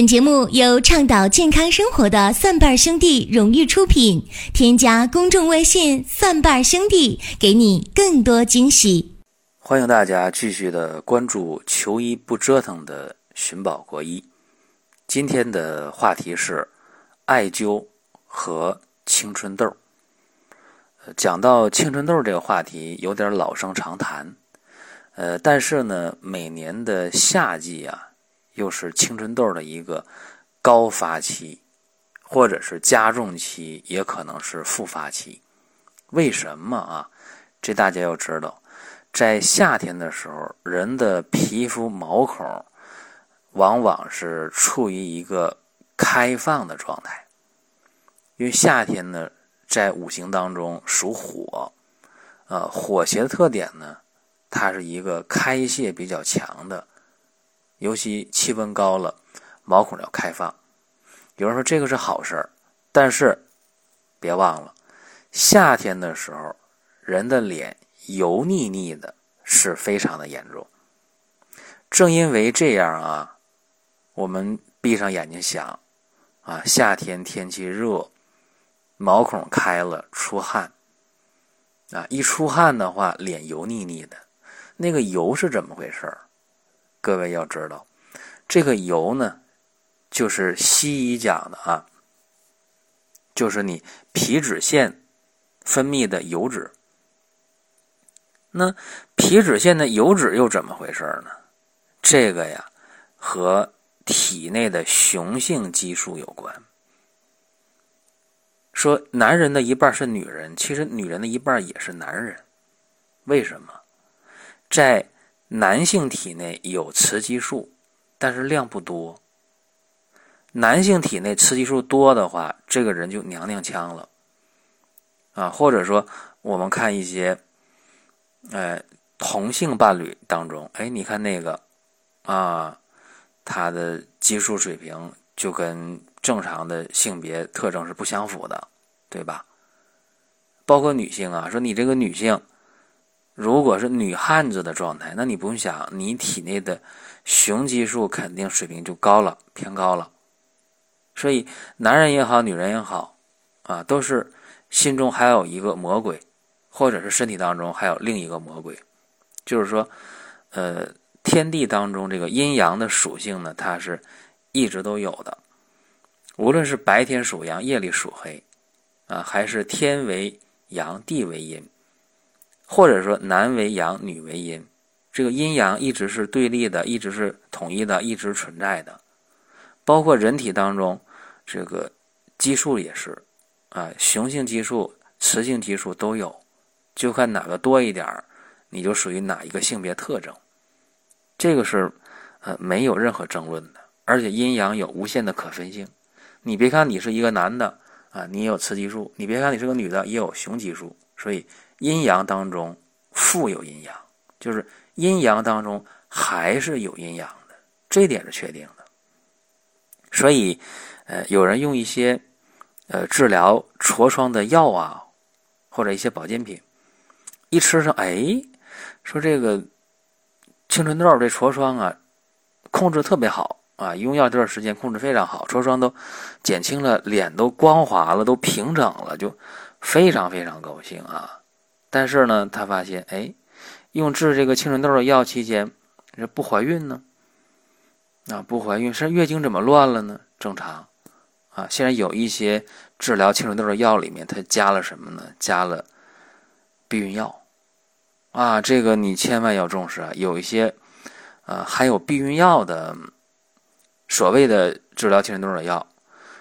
本节目由倡导健康生活的蒜瓣兄弟荣誉出品。添加公众微信“蒜瓣兄弟”，给你更多惊喜。欢迎大家继续的关注“求医不折腾”的寻宝国医。今天的话题是艾灸和青春痘。讲到青春痘这个话题，有点老生常谈。呃，但是呢，每年的夏季啊。又是青春痘的一个高发期，或者是加重期，也可能是复发期。为什么啊？这大家要知道，在夏天的时候，人的皮肤毛孔往往是处于一个开放的状态，因为夏天呢，在五行当中属火，呃，火邪的特点呢，它是一个开泄比较强的。尤其气温高了，毛孔要开放。有人说这个是好事儿，但是别忘了，夏天的时候人的脸油腻腻的，是非常的严重。正因为这样啊，我们闭上眼睛想啊，夏天天气热，毛孔开了出汗啊，一出汗的话，脸油腻腻的，那个油是怎么回事儿？各位要知道，这个油呢，就是西医讲的啊，就是你皮脂腺分泌的油脂。那皮脂腺的油脂又怎么回事呢？这个呀，和体内的雄性激素有关。说男人的一半是女人，其实女人的一半也是男人。为什么？在男性体内有雌激素，但是量不多。男性体内雌激素多的话，这个人就娘娘腔了，啊，或者说我们看一些，哎，同性伴侣当中，哎，你看那个，啊，他的激素水平就跟正常的性别特征是不相符的，对吧？包括女性啊，说你这个女性。如果是女汉子的状态，那你不用想，你体内的雄激素肯定水平就高了，偏高了。所以男人也好，女人也好，啊，都是心中还有一个魔鬼，或者是身体当中还有另一个魔鬼。就是说，呃，天地当中这个阴阳的属性呢，它是一直都有的。无论是白天属阳，夜里属黑，啊，还是天为阳，地为阴。或者说男为阳，女为阴，这个阴阳一直是对立的，一直是统一的，一直存在的。包括人体当中，这个激素也是，啊，雄性激素、雌性激素都有，就看哪个多一点，你就属于哪一个性别特征。这个是呃没有任何争论的，而且阴阳有无限的可分性。你别看你是一个男的啊，你也有雌激素；你别看你是个女的，也有雄激素。所以。阴阳当中富有阴阳，就是阴阳当中还是有阴阳的，这点是确定的。所以，呃，有人用一些呃治疗痤疮的药啊，或者一些保健品，一吃上，哎，说这个青春痘这痤疮啊，控制特别好啊，用药这段时间控制非常好，痤疮都减轻了，脸都光滑了，都平整了，就非常非常高兴啊。但是呢，他发现，哎，用治这个青春痘的药期间，这不怀孕呢？啊，不怀孕，是月经怎么乱了呢？正常，啊，现在有一些治疗青春痘的药里面，它加了什么呢？加了避孕药，啊，这个你千万要重视啊！有一些，呃，含有避孕药的所谓的治疗青春痘的药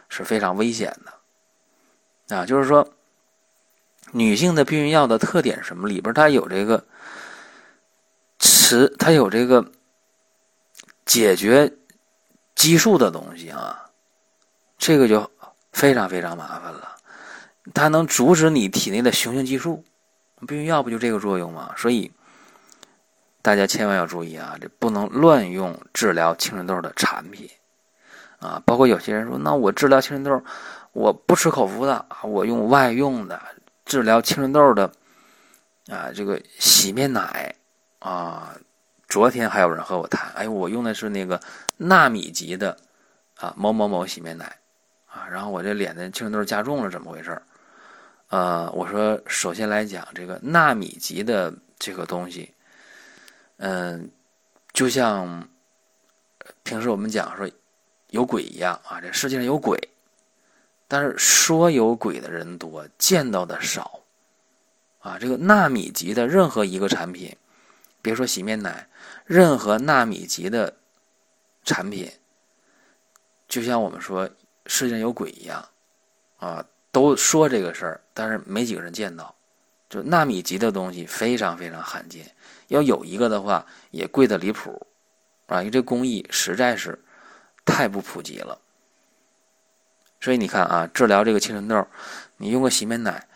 是非常危险的，啊，就是说。女性的避孕药的特点是什么？里边它有这个雌，它有这个解决激素的东西啊，这个就非常非常麻烦了。它能阻止你体内的雄性激素，避孕药不就这个作用吗？所以大家千万要注意啊，这不能乱用治疗青春痘的产品啊。包括有些人说，那我治疗青春痘，我不吃口服的我用外用的。治疗青春痘的啊，这个洗面奶啊，昨天还有人和我谈，哎，我用的是那个纳米级的啊某某某洗面奶啊，然后我这脸的青春痘加重了，怎么回事？呃，我说首先来讲，这个纳米级的这个东西，嗯，就像平时我们讲说有鬼一样啊，这世界上有鬼，但是说有鬼的人多，见到的少啊。这个纳米级的任何一个产品，别说洗面奶，任何纳米级的产品，就像我们说世界上有鬼一样啊。都说这个事儿，但是没几个人见到。就纳米级的东西非常非常罕见，要有一个的话也贵的离谱，啊，因为这工艺实在是太不普及了。所以你看啊，治疗这个青春痘，你用个洗面奶，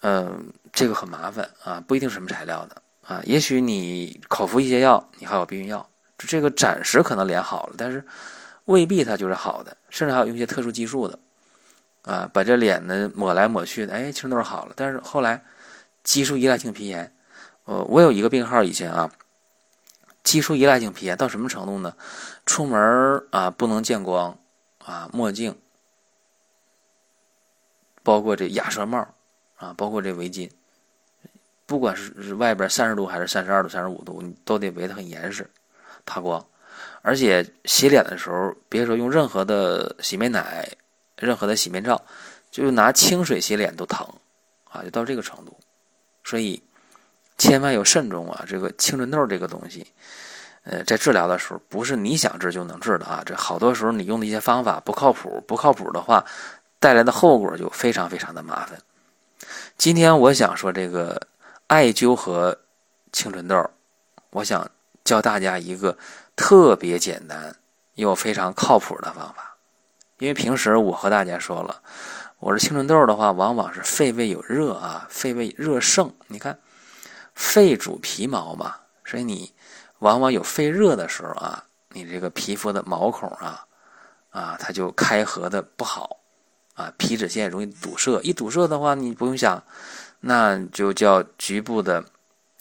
嗯，这个很麻烦啊，不一定什么材料的啊，也许你口服一些药，你还有避孕药，这个暂时可能脸好了，但是未必它就是好的，甚至还有用一些特殊激素的。啊，把这脸呢抹来抹去的，哎，青春痘好了。但是后来，激素依赖性皮炎，呃，我有一个病号以前啊，激素依赖性皮炎到什么程度呢？出门啊不能见光啊，墨镜，包括这鸭舌帽啊，包括这围巾，不管是外边三十度还是三十二度、三十五度，你都得围得很严实，怕光。而且洗脸的时候，别说用任何的洗面奶。任何的洗面皂，就拿清水洗脸都疼，啊，就到这个程度，所以千万要慎重啊！这个青春痘这个东西，呃，在治疗的时候不是你想治就能治的啊！这好多时候你用的一些方法不靠谱，不靠谱的话，带来的后果就非常非常的麻烦。今天我想说这个艾灸和青春痘，我想教大家一个特别简单又非常靠谱的方法。因为平时我和大家说了，我这青春痘的话，往往是肺胃有热啊，肺胃热盛。你看，肺主皮毛嘛，所以你往往有肺热的时候啊，你这个皮肤的毛孔啊，啊，它就开合的不好啊，皮脂腺容易堵塞。一堵塞的话，你不用想，那就叫局部的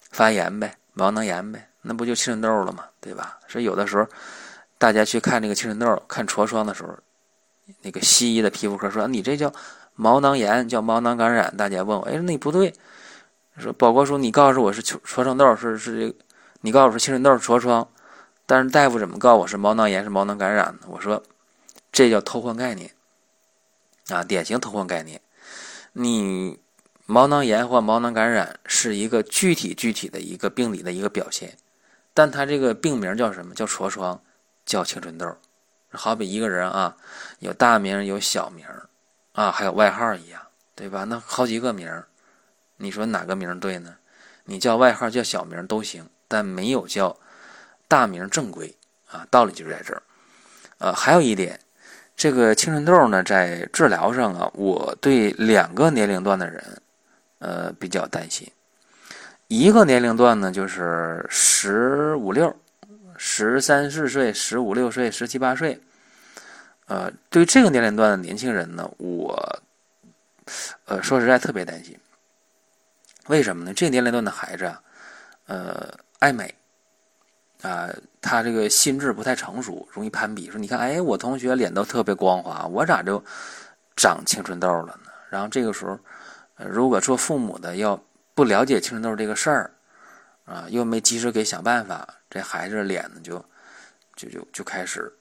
发炎呗，毛囊炎呗，那不就青春痘了吗？对吧？所以有的时候大家去看这个青春痘、看痤疮的时候。那个西医的皮肤科说：“你这叫毛囊炎，叫毛囊感染。”大家问我：“哎，那不对。”说宝国叔，你告诉我是痤痤疮痘是是这个，你告诉我是青春痘痤疮，但是大夫怎么告我是毛囊炎是毛囊感染呢？我说这叫偷换概念啊，典型偷换概念。你毛囊炎或毛囊感染是一个具体具体的一个病理的一个表现，但它这个病名叫什么？叫痤疮，叫青春痘。好比一个人啊，有大名有小名啊，还有外号一样，对吧？那好几个名你说哪个名对呢？你叫外号叫小名都行，但没有叫大名正规啊。道理就在这儿。呃，还有一点，这个青春痘呢，在治疗上啊，我对两个年龄段的人，呃，比较担心。一个年龄段呢，就是十五六。十三四岁、十五六岁、十七八岁，呃，对这个年龄段的年轻人呢，我，呃，说实在特别担心。为什么呢？这个年龄段的孩子啊，呃，爱美，啊，他这个心智不太成熟，容易攀比。说你看，哎，我同学脸都特别光滑，我咋就长青春痘了呢？然后这个时候，如果做父母的要不了解青春痘这个事儿，啊，又没及时给想办法。这孩子脸呢，就就就就开始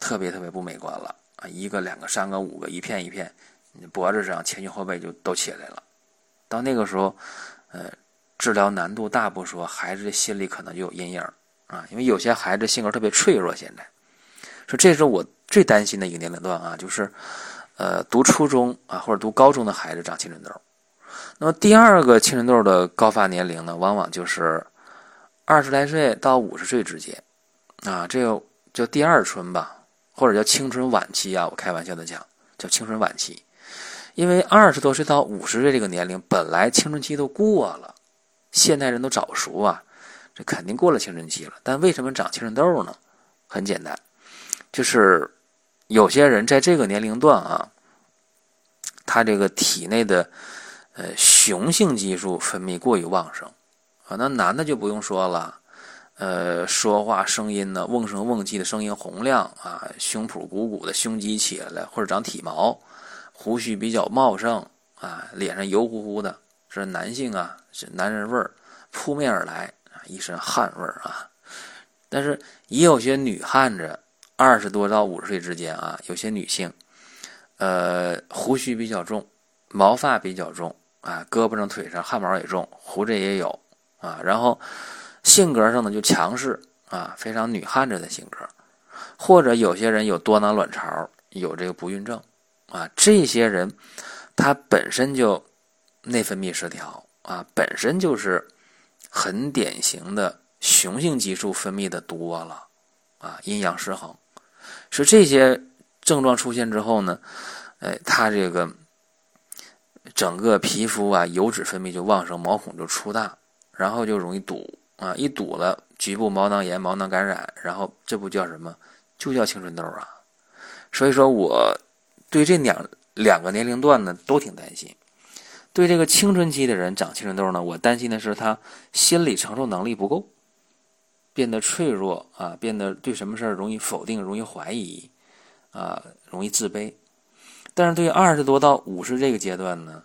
特别特别不美观了啊！一个、两个、三个、五个，一片一片，脖子上、前胸后背就都起来了。到那个时候，呃，治疗难度大不说，孩子的心里可能就有阴影啊。因为有些孩子性格特别脆弱，现在说这是我最担心的一个年龄段啊，就是呃，读初中啊或者读高中的孩子长青春痘。那么第二个青春痘的高发年龄呢，往往就是。二十来岁到五十岁之间，啊，这个叫第二春吧，或者叫青春晚期啊。我开玩笑的讲，叫青春晚期，因为二十多岁到五十岁这个年龄，本来青春期都过了，现代人都早熟啊，这肯定过了青春期了。但为什么长青春痘呢？很简单，就是有些人在这个年龄段啊，他这个体内的呃雄性激素分泌过于旺盛。啊，那男的就不用说了，呃，说话声音呢，瓮声瓮气的声音洪亮啊，胸脯鼓鼓的，胸肌起来了，或者长体毛，胡须比较茂盛啊，脸上油乎乎的，是男性啊，是男人味儿扑面而来，一身汗味啊。但是也有些女汉子，二十多到五十岁之间啊，有些女性，呃，胡须比较重，毛发比较重啊，胳膊上腿上汗毛也重，胡子也有啊，然后性格上呢就强势啊，非常女汉子的性格，或者有些人有多囊卵巢，有这个不孕症啊，这些人他本身就内分泌失调啊，本身就是很典型的。雄性激素分泌的多了，啊，阴阳失衡，是这些症状出现之后呢，哎，他这个整个皮肤啊，油脂分泌就旺盛，毛孔就粗大，然后就容易堵啊，一堵了，局部毛囊炎、毛囊感染，然后这不叫什么，就叫青春痘啊。所以说，我对这两两个年龄段呢都挺担心。对这个青春期的人长青春痘呢，我担心的是他心理承受能力不够。变得脆弱啊，变得对什么事儿容易否定、容易怀疑，啊，容易自卑。但是对于二十多到五十这个阶段呢，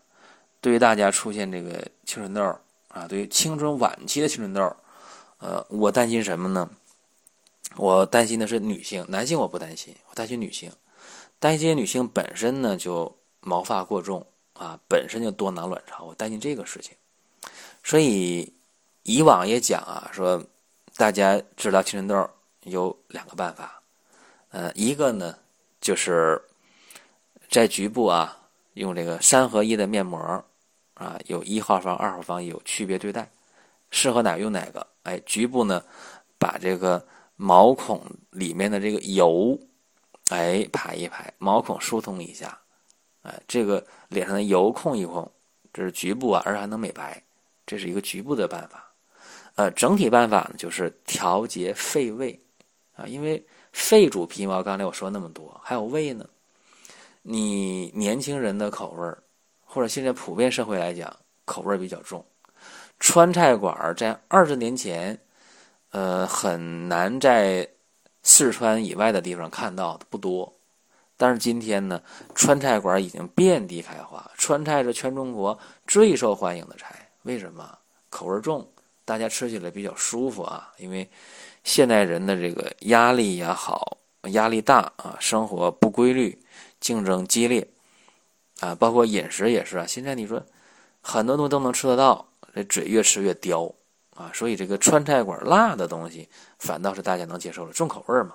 对于大家出现这个青春痘啊，对于青春晚期的青春痘，呃，我担心什么呢？我担心的是女性，男性我不担心，我担心女性。担心女性本身呢就毛发过重啊，本身就多囊卵巢，我担心这个事情。所以以往也讲啊，说。大家治疗青春痘有两个办法，呃，一个呢就是在局部啊用这个三合一的面膜啊，有一号方、二号方有区别对待，适合哪用哪个。哎，局部呢把这个毛孔里面的这个油哎排一排，毛孔疏通一下，哎，这个脸上的油控一控，这是局部啊，而且还能美白，这是一个局部的办法。呃，整体办法呢，就是调节肺胃，啊，因为肺主皮毛。刚才我说那么多，还有胃呢。你年轻人的口味儿，或者现在普遍社会来讲，口味儿比较重。川菜馆儿在二十年前，呃，很难在四川以外的地方看到的不多。但是今天呢，川菜馆已经遍地开花。川菜是全中国最受欢迎的菜，为什么？口味重。大家吃起来比较舒服啊，因为现代人的这个压力也好，压力大啊，生活不规律，竞争激烈啊，包括饮食也是啊。现在你说很多东西都能吃得到，这嘴越吃越刁啊，所以这个川菜馆辣的东西反倒是大家能接受了，重口味嘛。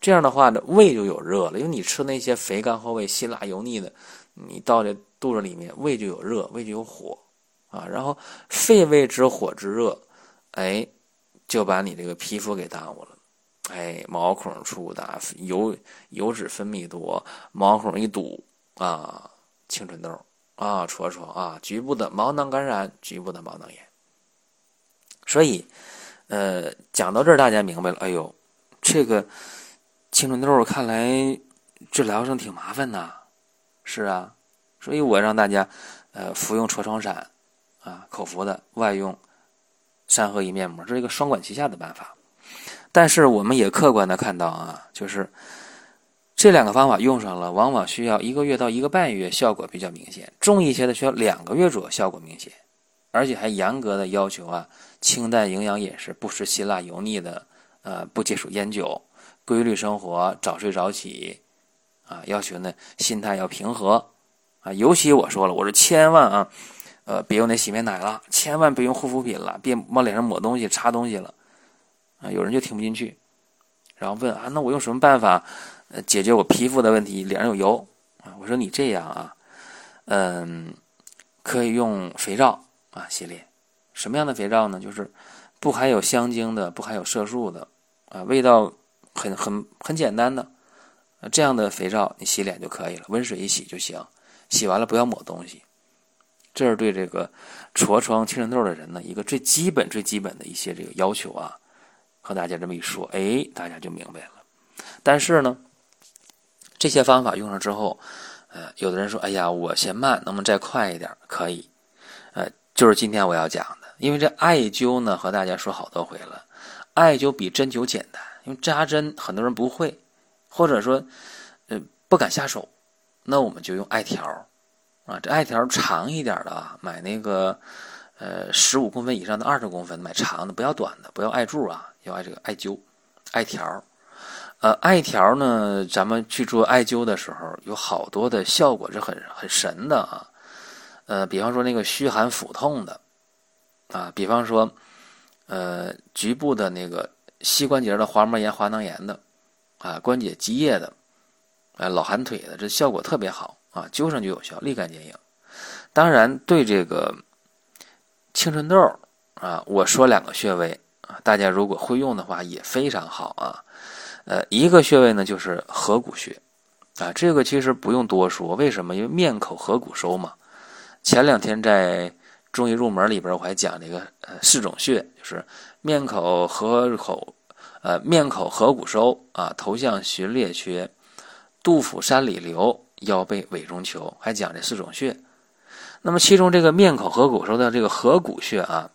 这样的话呢，胃就有热了，因为你吃那些肥甘厚味、辛辣油腻的，你到这肚子里面，胃就有热，胃就有火。啊，然后肺胃之火之热，哎，就把你这个皮肤给耽误了，哎，毛孔粗大，油油脂分泌多，毛孔一堵啊，青春痘啊，痤疮啊，局部的毛囊感染，局部的毛囊炎。所以，呃，讲到这儿，大家明白了，哎呦，这个青春痘看来治疗上挺麻烦的，是啊，所以我让大家呃服用痤疮散。啊，口服的外用三合一面膜，这是一个双管齐下的办法。但是我们也客观的看到啊，就是这两个方法用上了，往往需要一个月到一个半月效果比较明显，重一些的需要两个月左右效果明显，而且还严格的要求啊，清淡营养饮食，不吃辛辣油腻的，呃，不接触烟酒，规律生活，早睡早起，啊，要求呢心态要平和，啊，尤其我说了，我说千万啊。呃，别用那洗面奶了，千万别用护肤品了，别往脸上抹东西、擦东西了，啊，有人就听不进去，然后问啊，那我用什么办法，呃，解决我皮肤的问题？脸上有油啊？我说你这样啊，嗯，可以用肥皂啊洗脸，什么样的肥皂呢？就是不含有香精的，不含有色素的，啊，味道很很很简单的，这样的肥皂你洗脸就可以了，温水一洗就行，洗完了不要抹东西。这是对这个痤疮、青春痘的人呢一个最基本、最基本的一些这个要求啊，和大家这么一说，哎，大家就明白了。但是呢，这些方法用上之后，呃，有的人说，哎呀，我嫌慢，能不能再快一点？可以，呃，就是今天我要讲的，因为这艾灸呢，和大家说好多回了，艾灸比针灸简单，因为扎针很多人不会，或者说呃不敢下手，那我们就用艾条啊，这艾条长一点的啊，买那个呃十五公分以上的二十公分，买长的，不要短的，不要艾柱啊，要艾这个艾灸艾条。呃，艾条呢，咱们去做艾灸的时候，有好多的效果是很很神的啊。呃，比方说那个虚寒腹痛的，啊，比方说，呃，局部的那个膝关节的滑膜炎、滑囊炎的，啊，关节积液的，啊，老寒腿的，这效果特别好啊，灸上就有效，立竿见影。当然，对这个青春痘啊，我说两个穴位啊，大家如果会用的话，也非常好啊。呃，一个穴位呢就是合谷穴，啊，这个其实不用多说，为什么？因为面口合谷收嘛。前两天在中医入门里边我还讲这个呃四种穴，就是面口合口，呃面口合谷收啊，头项循列缺，肚腹山里流，腰背委中求，还讲这四种穴。那么其中这个面口合谷收的这个合谷穴啊，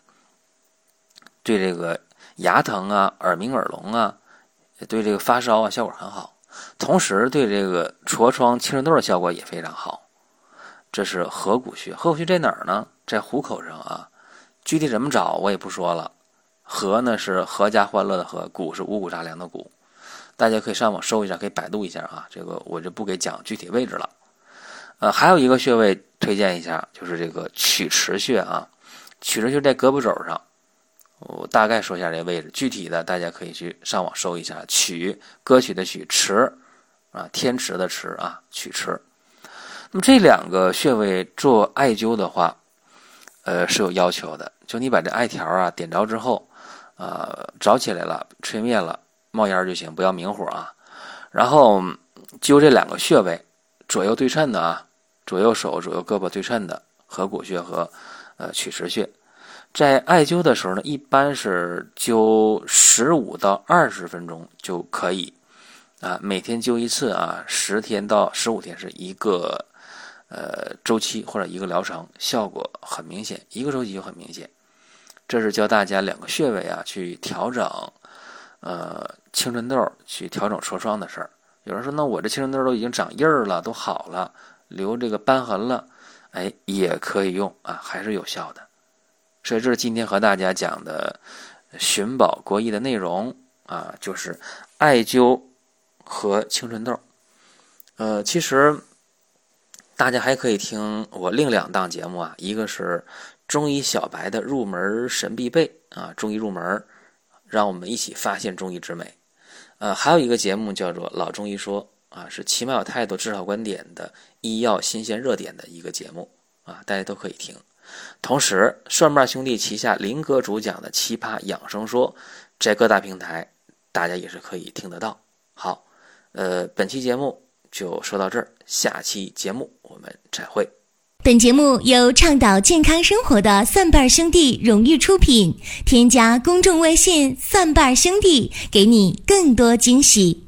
对这个牙疼啊、耳鸣耳聋啊。对这个发烧啊效果很好，同时对这个痤疮、青春痘的效果也非常好。这是合谷穴，合谷穴在哪儿呢？在虎口上啊。具体怎么找我也不说了。合呢是阖家欢乐的合，谷是五谷杂粮的谷。大家可以上网搜一下，可以百度一下啊。这个我就不给讲具体位置了。呃，还有一个穴位推荐一下，就是这个曲池穴啊。曲池穴在胳膊肘上。我大概说一下这个位置，具体的大家可以去上网搜一下。曲，歌曲的曲，池，啊，天池的池啊，曲池。那么这两个穴位做艾灸的话，呃，是有要求的。就你把这艾条啊点着之后，呃，着起来了，吹灭了，冒烟就行，不要明火啊。然后灸这两个穴位，左右对称的啊，左右手、左右胳膊对称的，合谷穴和呃曲池穴。在艾灸的时候呢，一般是灸十五到二十分钟就可以，啊，每天灸一次啊，十天到十五天是一个呃周期或者一个疗程，效果很明显，一个周期就很明显。这是教大家两个穴位啊，去调整呃青春痘，去调整痤疮的事儿。有人说，那我这青春痘都已经长印儿了，都好了，留这个瘢痕了，哎，也可以用啊，还是有效的。所以这是今天和大家讲的寻宝国医的内容啊，就是艾灸和青春痘。呃，其实大家还可以听我另两档节目啊，一个是中医小白的入门神必备啊，中医入门，让我们一起发现中医之美。呃，还有一个节目叫做老中医说啊，是奇妙有态度、至少观点的医药新鲜热点的一个节目啊，大家都可以听。同时，蒜瓣兄弟旗下林哥主讲的《奇葩养生说》在各大平台，大家也是可以听得到。好，呃，本期节目就说到这儿，下期节目我们再会。本节目由倡导健康生活的蒜瓣兄弟荣誉出品，添加公众微信“蒜瓣兄弟”，给你更多惊喜。